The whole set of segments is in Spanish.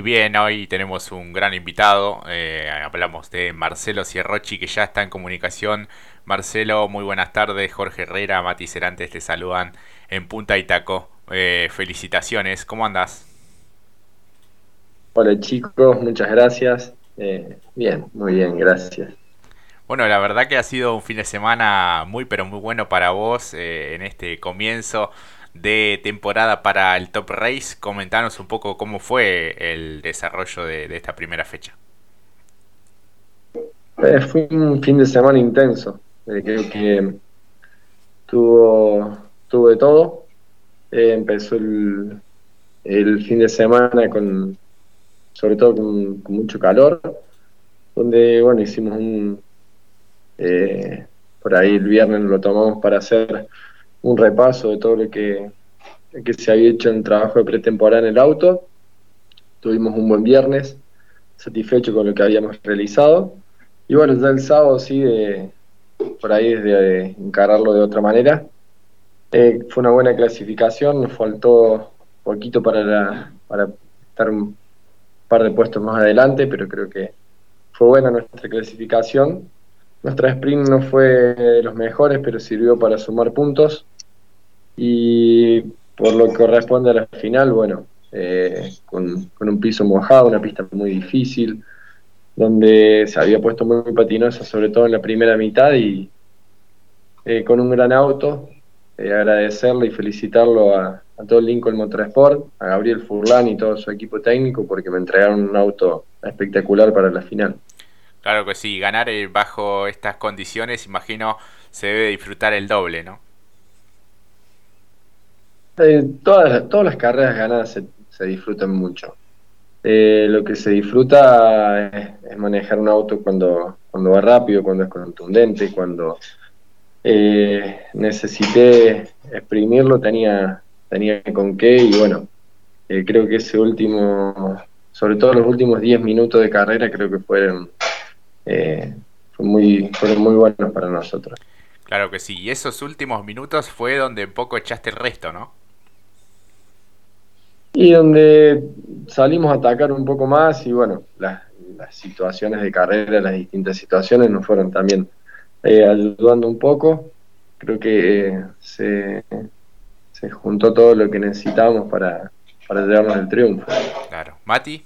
Y bien, hoy tenemos un gran invitado. Eh, hablamos de Marcelo Cierrochi, que ya está en comunicación. Marcelo, muy buenas tardes. Jorge Herrera, Mati Cerantes te saludan en Punta Itaco. Eh, felicitaciones, ¿cómo andas? Hola chicos, muchas gracias. Eh, bien, muy bien, gracias. Bueno, la verdad que ha sido un fin de semana muy pero muy bueno para vos en este comienzo de temporada para el Top Race. Comentanos un poco cómo fue el desarrollo de, esta primera fecha. Eh, fue un fin de semana intenso. Eh, creo que tuvo, tuvo de todo. Eh, empezó el, el, fin de semana con, sobre todo con, mucho calor, donde bueno hicimos un, por ahí el viernes lo tomamos para hacer un repaso de todo lo que, que se había hecho en trabajo de pretemporada en el auto. Tuvimos un buen viernes, satisfecho con lo que habíamos realizado. Y bueno, ya el sábado sí, de, por ahí es de, encararlo de otra manera. Eh, fue una buena clasificación, nos faltó poquito para, para estar un par de puestos más adelante, pero creo que fue buena nuestra clasificación. Nuestra sprint no fue de los mejores, pero sirvió para sumar puntos. Y por lo que corresponde a la final, bueno, eh, con, un piso mojado, una pista muy difícil, donde se había puesto muy, patinosa, sobre todo en la primera mitad, y eh, con un gran auto. Eh, agradecerle y felicitarlo a, a, todo el Lincoln Motorsport, a Gabriel Furlan y todo su equipo técnico, porque me entregaron un auto espectacular para la final. Claro que sí, ganar bajo estas condiciones, imagino, se debe disfrutar el doble, ¿no? Eh, todas, todas las carreras ganadas se, disfrutan mucho. Eh, lo que se disfruta es, manejar un auto cuando, cuando va rápido, cuando es contundente, cuando eh, necesité exprimirlo, tenía, tenía con qué y bueno, creo que ese último, sobre todo los últimos 10 minutos de carrera, creo que fueron, muy, fueron muy buenos para nosotros. Claro que sí, y esos últimos minutos fue donde poco echaste el resto, ¿no? Y donde salimos a atacar un poco más y bueno, las, situaciones de carrera, las distintas situaciones nos fueron también eh, ayudando un poco. Creo que eh, se, se, juntó todo lo que necesitábamos para, para llevarnos el triunfo. Claro. Mati.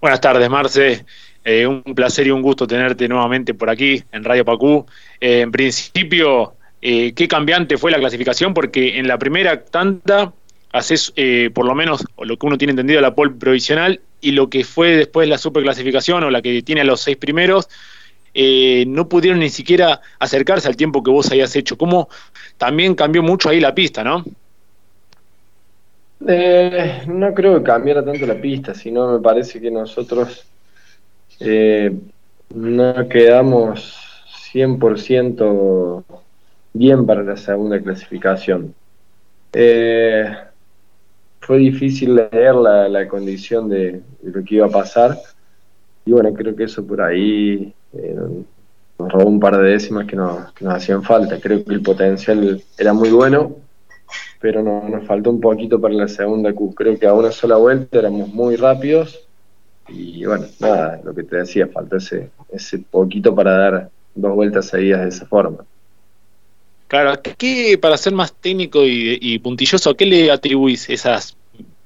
Buenas tardes, Marce. Eh, un placer y un gusto tenerte nuevamente por aquí en Radio Pacú. en principio, qué cambiante fue la clasificación, porque en la primera tanda haces eh, por lo menos lo que uno tiene entendido la pole provisional y lo que fue después la superclasificación o la que tiene a los seis primeros, eh, no pudieron ni siquiera acercarse al tiempo que vos hayas hecho. ¿Cómo también cambió mucho ahí la pista, no? Eh, no creo que cambiara tanto la pista, sino me parece que nosotros no quedamos 100% bien para la segunda clasificación. Eh, fue difícil leer la, condición de, lo que iba a pasar. Y bueno, creo que eso por ahí eh, nos robó un par de décimas que, nos hacían falta. Creo que el potencial era muy bueno, pero no, nos faltó un poquito para la segunda Q. Creo que a una sola vuelta éramos muy rápidos. Y bueno, nada, lo que te decía, faltó ese, ese poquito para dar dos vueltas seguidas de esa forma. Claro, ¿qué, para ser más técnico y, puntilloso, ¿a qué le atribuís esas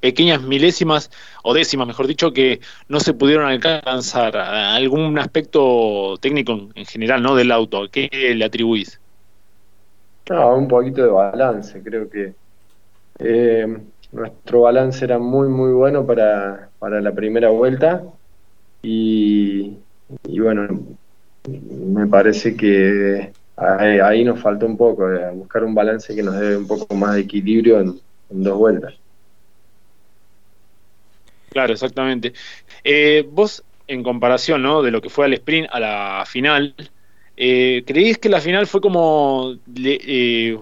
pequeñas milésimas o décimas, mejor dicho, que no se pudieron alcanzar? ¿Algún aspecto técnico en general no del auto? ¿A qué le atribuís? No, un poquito de balance, creo que eh, nuestro balance era muy, muy bueno para, para la primera vuelta y, y bueno, me parece que ahí, nos faltó un poco, eh, buscar un balance que nos dé un poco más de equilibrio en, dos vueltas. Claro, exactamente. Eh, vos, en comparación ¿no? de lo que fue al sprint a la final, eh, ¿creís que la final fue como, eh,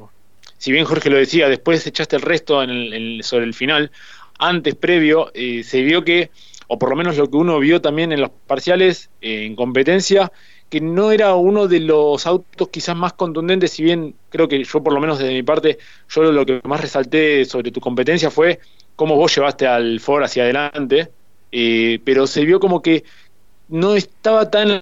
si bien Jorge lo decía, después echaste el resto en sobre el final, antes, previo, se vio que, o por lo menos lo que uno vio también en los parciales, en competencia, que no era uno de los autos quizás más contundentes, si bien creo que yo por lo menos desde mi parte, yo lo que más resalté sobre tu competencia fue cómo vos llevaste al Ford hacia adelante, eh, pero se vio como que no estaba tan,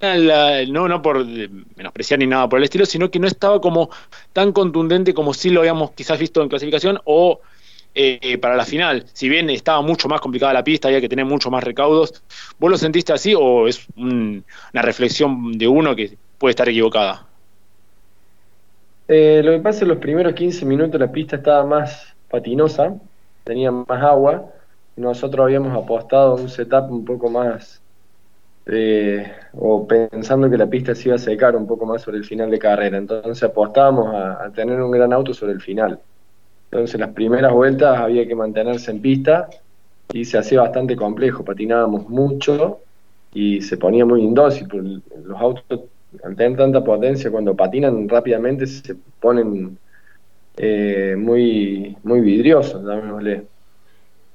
no, no por menospreciar ni nada por el estilo, sino que no estaba como tan contundente como sí lo habíamos quizás visto en clasificación o eh, para la final. Si bien estaba mucho más complicada la pista, había que tener mucho más recaudos, ¿vos lo sentiste así o es una reflexión de uno que puede estar equivocada? Eh, lo que pasa es que los primeros 15 minutos la pista estaba más patinosa, tenía más agua, nosotros habíamos apostado un setup un poco más, eh, o pensando que la pista se iba a secar un poco más sobre el final de carrera, entonces apostábamos a tener un gran auto sobre el final. Entonces las primeras vueltas había que mantenerse en pista y se hacía bastante complejo, patinábamos mucho y se ponía muy indócil, los autos al tener tanta potencia cuando patinan rápidamente se ponen eh, muy, muy vidriosos, llamémosle.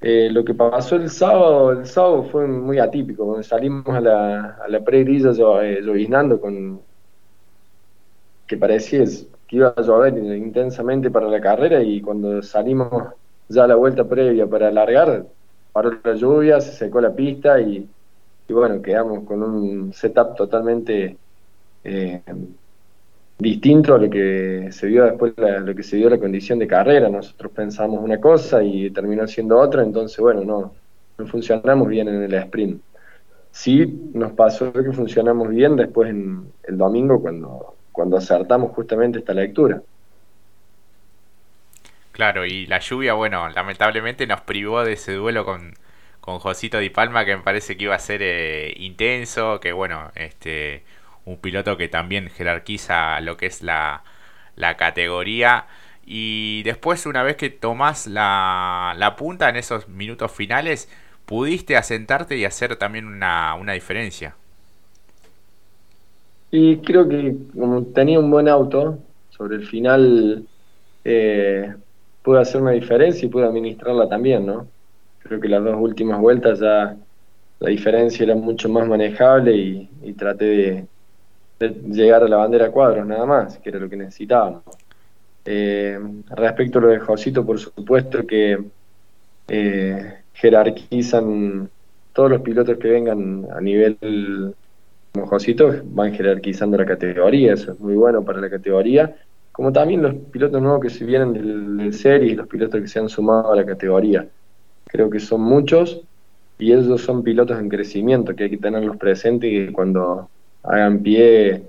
Eh, lo que pasó el sábado, el sábado fue muy atípico, salimos a la, a la pre-grilla eh, lloviznando con que parecía que iba a llover intensamente para la carrera y cuando salimos ya a la vuelta previa para alargar, paró la lluvia, se secó la pista y, bueno, quedamos con un setup totalmente eh, distinto a lo que se vio después, lo que se vio la condición de carrera. Nosotros pensamos una cosa y terminó siendo otra, entonces bueno, no, no funcionamos bien en el sprint. Sí nos pasó que funcionamos bien después en el domingo cuando cuando acertamos justamente esta lectura. Claro, y la lluvia, bueno, lamentablemente nos privó de ese duelo con, con Josito Di Palma, que me parece que iba a ser eh, intenso, que bueno, este un piloto que también jerarquiza lo que es la, la categoría. Y después, una vez que tomás la, la punta en esos minutos finales, pudiste asentarte y hacer también una, una diferencia. Y creo que como tenía un buen auto, sobre el final eh, pude hacer una diferencia y pude administrarla también, ¿no? Creo que las dos últimas vueltas ya la diferencia era mucho más manejable y, traté de, llegar a la bandera cuadros nada más, que era lo que necesitábamos. Eh, respecto a lo de Josito, por supuesto que eh, jerarquizan todos los pilotos que vengan a nivel Josito van jerarquizando la categoría, eso es muy bueno para la categoría, como también los pilotos nuevos que se vienen del, del serie los pilotos que se han sumado a la categoría. Creo que son muchos y ellos son pilotos en crecimiento que hay que tenerlos presentes y que cuando hagan pie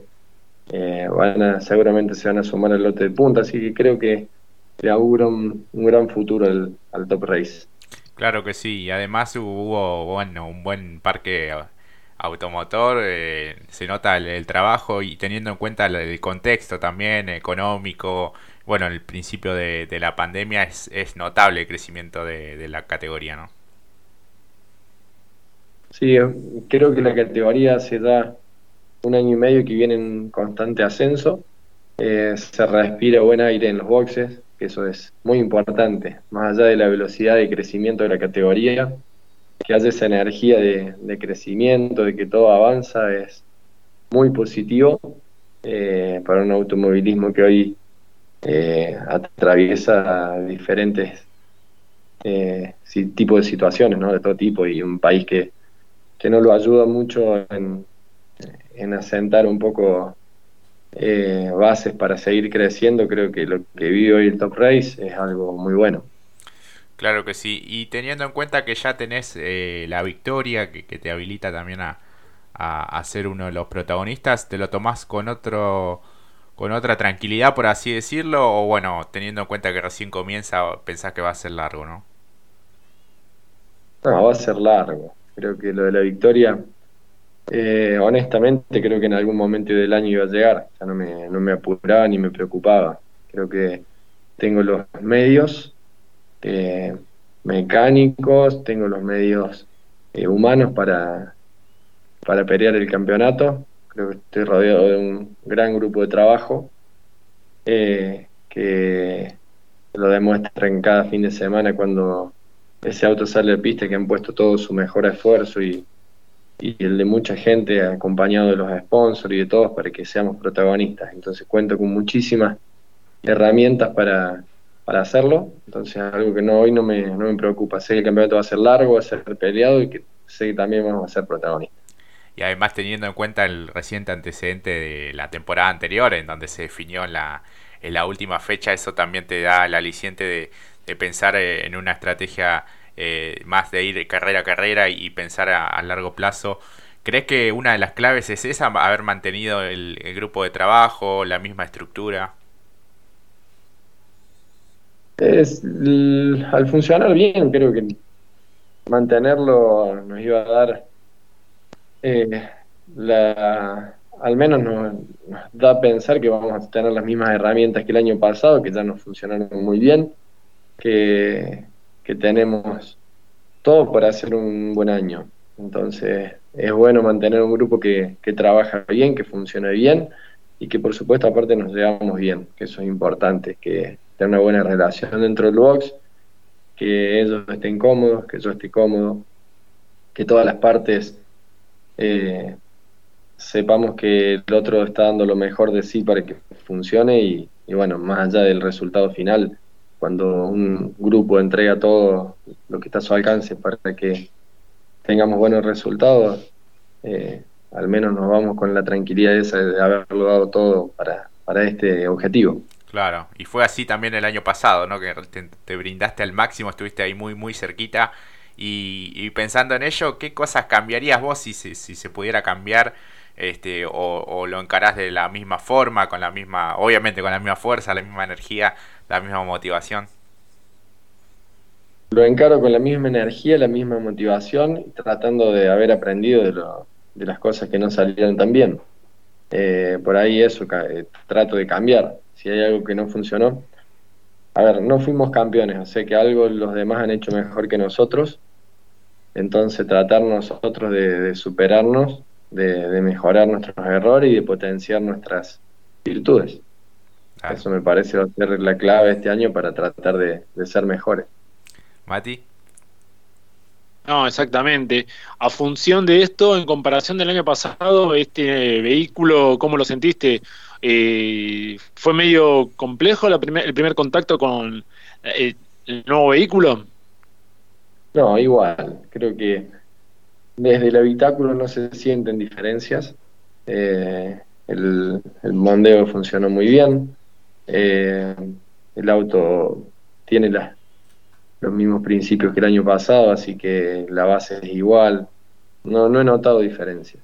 eh, van a, seguramente se van a sumar al lote de punta, así que creo que le auguro un, gran futuro al, al, Top Race. Claro que sí, y además hubo bueno, un buen parque automotor, eh, se nota el, trabajo y teniendo en cuenta el, contexto también económico, bueno, el principio de, la pandemia es, notable el crecimiento de, la categoría, ¿no? Sí, creo que la categoría se da un año y medio que viene en constante ascenso, eh, se respira buen aire en los boxes, que eso es muy importante, más allá de la velocidad de crecimiento de la categoría, que haya esa energía de, crecimiento, de que todo avanza, es muy positivo eh, para un automovilismo que hoy eh, atraviesa diferentes eh, tipos de situaciones, ¿no? de todo tipo, y un país que, no lo ayuda mucho en, en asentar un poco bases para seguir creciendo, creo que lo que vive hoy el Top Race es algo muy bueno. Claro que sí. Y teniendo en cuenta que ya tenés eh, la victoria, que, te habilita también a, ser uno de los protagonistas, ¿te lo tomás con otro con otra tranquilidad, por así decirlo? O bueno, teniendo en cuenta que recién comienza, pensás que va a ser largo, ¿no? No, va a ser largo. Creo que lo de la victoria, eh, honestamente, creo que en algún momento del año iba a llegar. Ya no me, no me apuraba ni me preocupaba. Creo que tengo los medios eh, mecánicos, tengo los medios eh, humanos para, para pelear el campeonato. Creo que estoy rodeado de un gran grupo de trabajo eh, que lo demuestran cada fin de semana cuando ese auto sale de pista, que han puesto todo su mejor esfuerzo y, y el de mucha gente acompañado de los sponsors y de todos para que seamos protagonistas. Entonces cuento con muchísimas herramientas para, para hacerlo, entonces algo que no hoy no me, no me preocupa. Sé que el campeonato va a ser largo, va a ser peleado y que sé que también vamos a ser protagonistas. Y además teniendo en cuenta el reciente antecedente de la temporada anterior, en donde se definió en la, en la última fecha, eso también te da el aliciente de, pensar eh, en una estrategia eh, más de ir carrera a carrera y pensar a, largo plazo. ¿Crees que una de las claves es esa, haber mantenido el, grupo de trabajo, la misma estructura? Es, al funcionar bien, creo que mantenerlo nos iba a dar eh, la, al menos nos, da a pensar que vamos a tener las mismas herramientas que el año pasado, que ya nos funcionaron muy bien, que, que tenemos todo para hacer un buen año. Entonces es bueno mantener un grupo que, que trabaja bien, que funcione bien y que por supuesto aparte nos llevamos bien, que eso es importante, que tenga una buena relación dentro del box, que ellos estén cómodos, que yo esté cómodo, que todas las partes eh, sepamos que el otro está dando lo mejor de sí para que funcione y, y bueno, más allá del resultado final, cuando un grupo entrega todo lo que está a su alcance para que tengamos buenos resultados, eh, al menos nos vamos con la tranquilidad esa de haberlo dado todo para, para este objetivo. Claro, y fue así también el año pasado, ¿no? Que te, brindaste al máximo, estuviste ahí muy, muy cerquita. Y, pensando en ello, ¿qué cosas cambiarías vos si, si, se pudiera cambiar? Este, o, o, lo encarás de la misma forma, con la misma, obviamente con la misma fuerza, la misma energía, la misma motivación. Lo encaro con la misma energía, la misma motivación, tratando de haber aprendido de, lo, de las cosas que no salieron tan bien. Eh, por ahí eso eh, trato de cambiar. Si hay algo que no funcionó, a ver, no fuimos campeones, o sea que algo los demás han hecho mejor que nosotros. Entonces tratar nosotros de superarnos de, mejorar nuestros errores y de potenciar nuestras virtudes. Eso me parece va a ser la clave este año para tratar de, ser mejores. Mati. No, exactamente. A función de esto, en comparación del año pasado, este vehículo, ¿cómo lo sentiste? Eh, ¿Fue medio complejo el primer contacto con eh, el nuevo vehículo? No, igual. Creo que desde el habitáculo no se sienten diferencias. Eh, el, el, mondeo funcionó muy bien. Eh, el auto tiene los mismos principios que el año pasado, así que la base es igual. No, no he notado diferencias.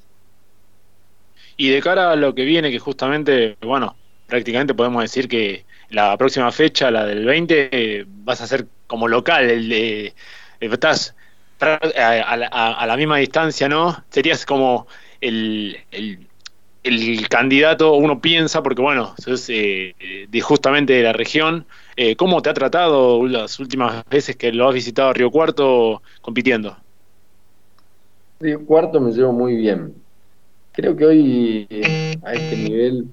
Y de cara a lo que viene, que justamente, bueno, prácticamente podemos decir que la próxima fecha, la del 20, vas a ser como local, el de, estás a, la misma distancia, ¿no? Serías como el, el, candidato, uno piensa, porque bueno, sos eh, de justamente de la región. Eh, ¿Cómo te ha tratado las últimas veces que lo has visitado Río Cuarto compitiendo? Río Cuarto me llevo muy bien. Creo que hoy a este nivel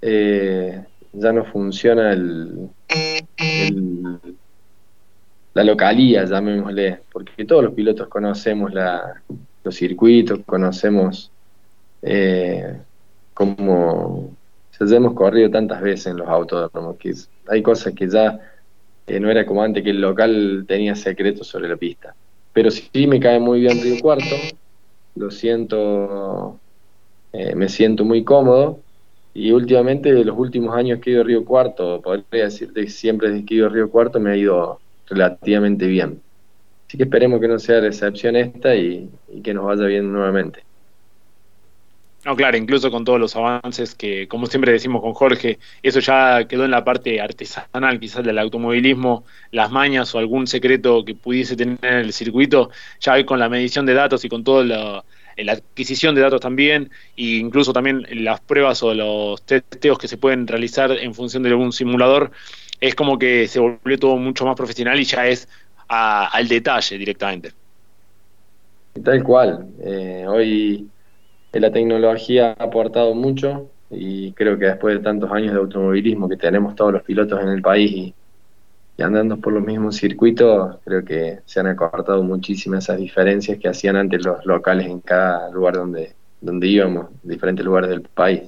eh, ya no funciona el, la localía, llamémosle, porque todos los pilotos conocemos los circuitos, conocemos eh, cómo ya hemos corrido tantas veces en los autódromos, que hay cosas que ya eh, no era como antes que el local tenía secretos sobre la pista. Pero sí me cae muy bien Río Cuarto, lo siento, eh, me siento muy cómodo. Y últimamente, los últimos años que he ido a Río Cuarto, podría decirte que siempre desde que he ido a Río Cuarto me ha ido relativamente bien. Así que esperemos que no sea la excepción esta y, que nos vaya bien nuevamente. No, claro, incluso con todos los avances que, como siempre decimos con Jorge, eso ya quedó en la parte artesanal quizás del automovilismo, las mañas o algún secreto que pudiese tener el circuito, ya hoy con la medición de datos y con toda la, adquisición de datos también, e incluso también las pruebas o los testeos que se pueden realizar en función de algún simulador, es como que se volvió todo mucho más profesional y ya es al detalle directamente. Tal cual. Eh, hoy la tecnología ha aportado mucho y creo que después de tantos años de automovilismo que tenemos todos los pilotos en el país andando por los mismos circuitos, creo que se han acortado muchísimas esas diferencias que hacían antes los locales en cada lugar donde, donde íbamos, diferentes lugares del país.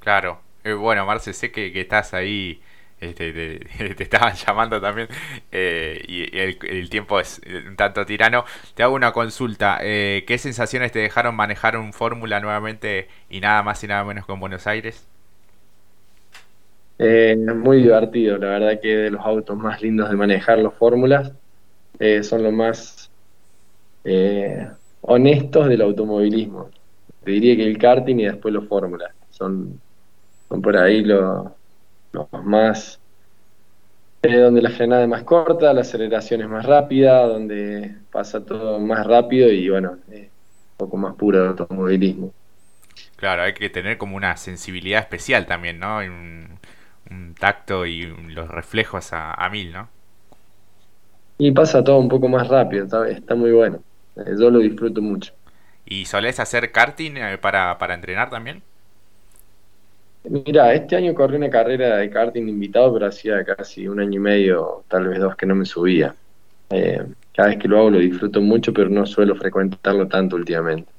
Claro, eh, bueno, Marce, sé que, que estás ahí este, te, estaban llamando también eh, y, el, tiempo es un tanto tirano. Te hago una consulta. Eh, ¿Qué sensaciones te dejaron manejar un Fórmula nuevamente y nada más y nada menos con Buenos Aires? Eh, muy divertido, la verdad que de los autos más lindos de manejar los Fórmulas son los más honestos del automovilismo. Te diría que el karting y después los Fórmulas son, son por ahí los más eh, donde la frenada es más corta, la aceleración es más rápida, donde pasa todo más rápido y bueno, un poco más puro de automovilismo. Claro, hay que tener como una sensibilidad especial también, ¿no? Un, tacto y los reflejos a, mil, ¿no? Y pasa todo un poco más rápido, está, está muy bueno. Eh, yo lo disfruto mucho. ¿Y solés hacer karting eh, para, para entrenar también? Mira, este año corrí una carrera de karting invitado, pero hacía casi un año y medio, tal vez dos, que no me subía. Eh, cada vez que lo hago lo disfruto mucho, pero no suelo frecuentarlo tanto últimamente.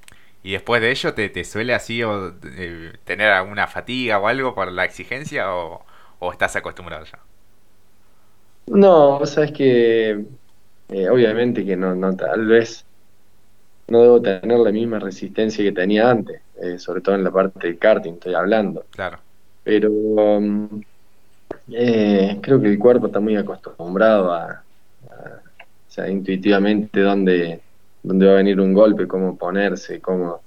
¿Y después de ello te, suele así o, eh, tener alguna fatiga o algo por la exigencia o, estás acostumbrado ya? No, sabes que eh, obviamente que no, no, tal vez no debo tener la misma resistencia que tenía antes, eh, sobre todo en la parte del karting, estoy hablando. Claro. Pero um, eh, creo que el cuerpo está muy acostumbrado a, o sea, intuitivamente dónde, dónde va a venir un golpe, cómo ponerse, cómo, o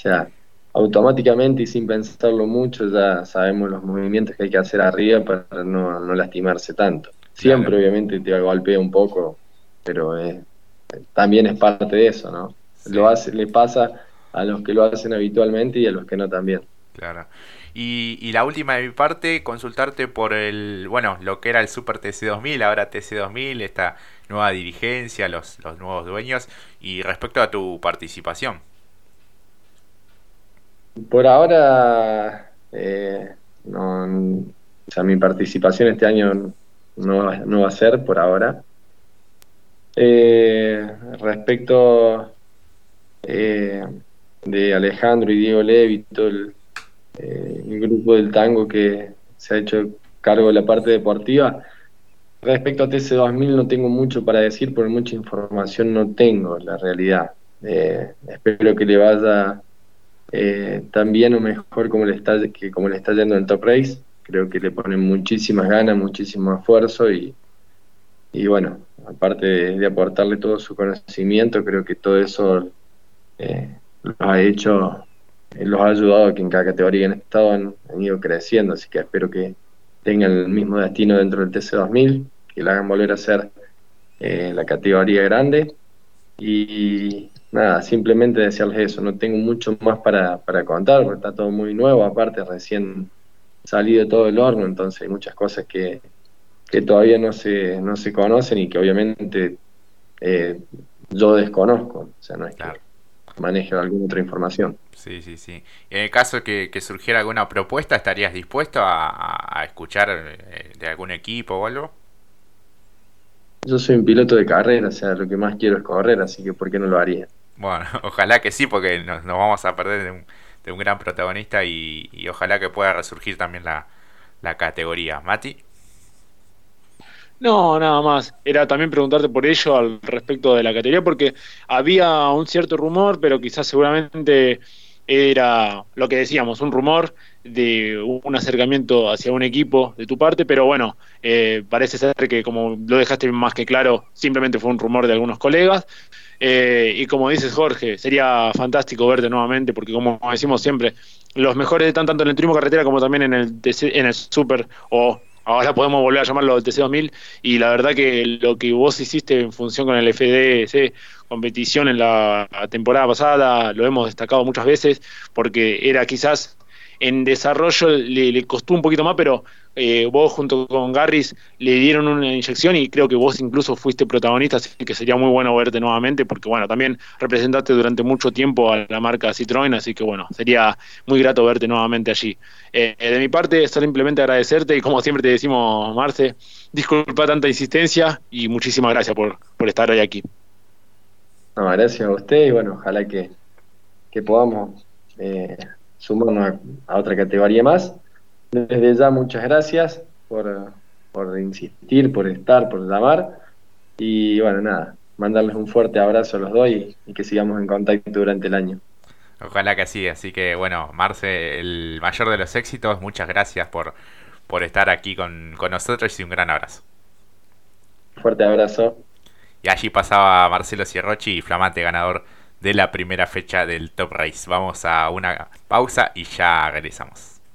sea, automáticamente y sin pensarlo mucho ya sabemos los movimientos que hay que hacer arriba para no, no lastimarse tanto. Siempre obviamente te golpea un poco, pero eh, también es parte de eso, ¿no? Lo hace, le pasa a los que lo hacen habitualmente y a los que no también. Claro. Y, y, la última de mi parte, consultarte por el, bueno, lo que era el Super TC2000, ahora TC2000, esta nueva dirigencia, los, los nuevos dueños, y respecto a tu participación. Por ahora, eh, no, o sea, mi participación este año no, no va a ser por ahora. Eh, respecto eh, de Alejandro y Diego Levi, todo eh, el, grupo del tango que se ha hecho cargo de la parte deportiva. Respecto a TC2000 no tengo mucho para decir, porque mucha información no tengo, la realidad. Eh, espero que le vaya eh, tan bien o mejor como le está, como le está yendo en Top Race. Creo que le ponen muchísimas ganas, muchísimo esfuerzo y, y bueno, aparte de aportarle todo su conocimiento, creo que todo eso eh, los ha hecho, eh, los ha ayudado a que en cada categoría han estado han, ido creciendo, así que espero que tengan el mismo destino dentro del TC2000, que la hagan volver a ser eh, la categoría grande. Y nada, simplemente desearles eso, no tengo mucho más para, para contar porque está todo muy nuevo, aparte recién salido todo el horno, entonces hay muchas cosas que, que todavía no se, no se conocen y que obviamente eh, yo desconozco, o sea, no es claro maneje alguna otra información. Sí, sí, sí. En el caso de que, surgiera alguna propuesta, ¿estarías dispuesto a, escuchar eh, de algún equipo o algo? Yo soy un piloto de carrera, o sea, lo que más quiero es correr, así que ¿por qué no lo haría? Bueno, ojalá que sí, porque nos, vamos a perder de un, de un gran protagonista y, ojalá que pueda resurgir también la, la categoría. Mati. No, nada más. Era también preguntarte por ello al respecto de la categoría, porque había un cierto rumor, pero quizás seguramente era lo que decíamos, un rumor de un acercamiento hacia un equipo de tu parte, pero bueno, eh, parece ser que como lo dejaste más que claro, simplemente fue un rumor de algunos colegas. Eh, y como dices Jorge, sería fantástico verte nuevamente, porque como decimos siempre, los mejores están tanto en el turismo carretera como también en el, en el super o ahora podemos volver a llamarlo el TC2000 y la verdad que lo que vos hiciste en función con el FDC competición en la temporada pasada lo hemos destacado muchas veces porque era quizás en desarrollo le, costó un poquito más, pero eh, vos junto con Garris le dieron una inyección y creo que vos incluso fuiste protagonista, así que sería muy bueno verte nuevamente, porque bueno, también representaste durante mucho tiempo a la marca Citroën, así que bueno, sería muy grato verte nuevamente allí. Eh, de mi parte, simplemente agradecerte y como siempre te decimos, Marce, disculpa tanta insistencia y muchísimas gracias por, por estar hoy aquí. No, gracias a usted y bueno, ojalá que, podamos eh, sumarnos a, otra categoría más. Desde ya muchas gracias por, por insistir, por estar, por llamar y bueno, nada, mandarles un fuerte abrazo a los dos y, que sigamos en contacto durante el año. Ojalá que así, así que bueno, Marce, el mayor de los éxitos, muchas gracias por, por estar aquí con, con nosotros y un gran abrazo. Fuerte abrazo. Y allí pasaba Marcelo Cierrochi, flamante ganador de la primera fecha del Top Race. Vamos a una pausa y ya regresamos.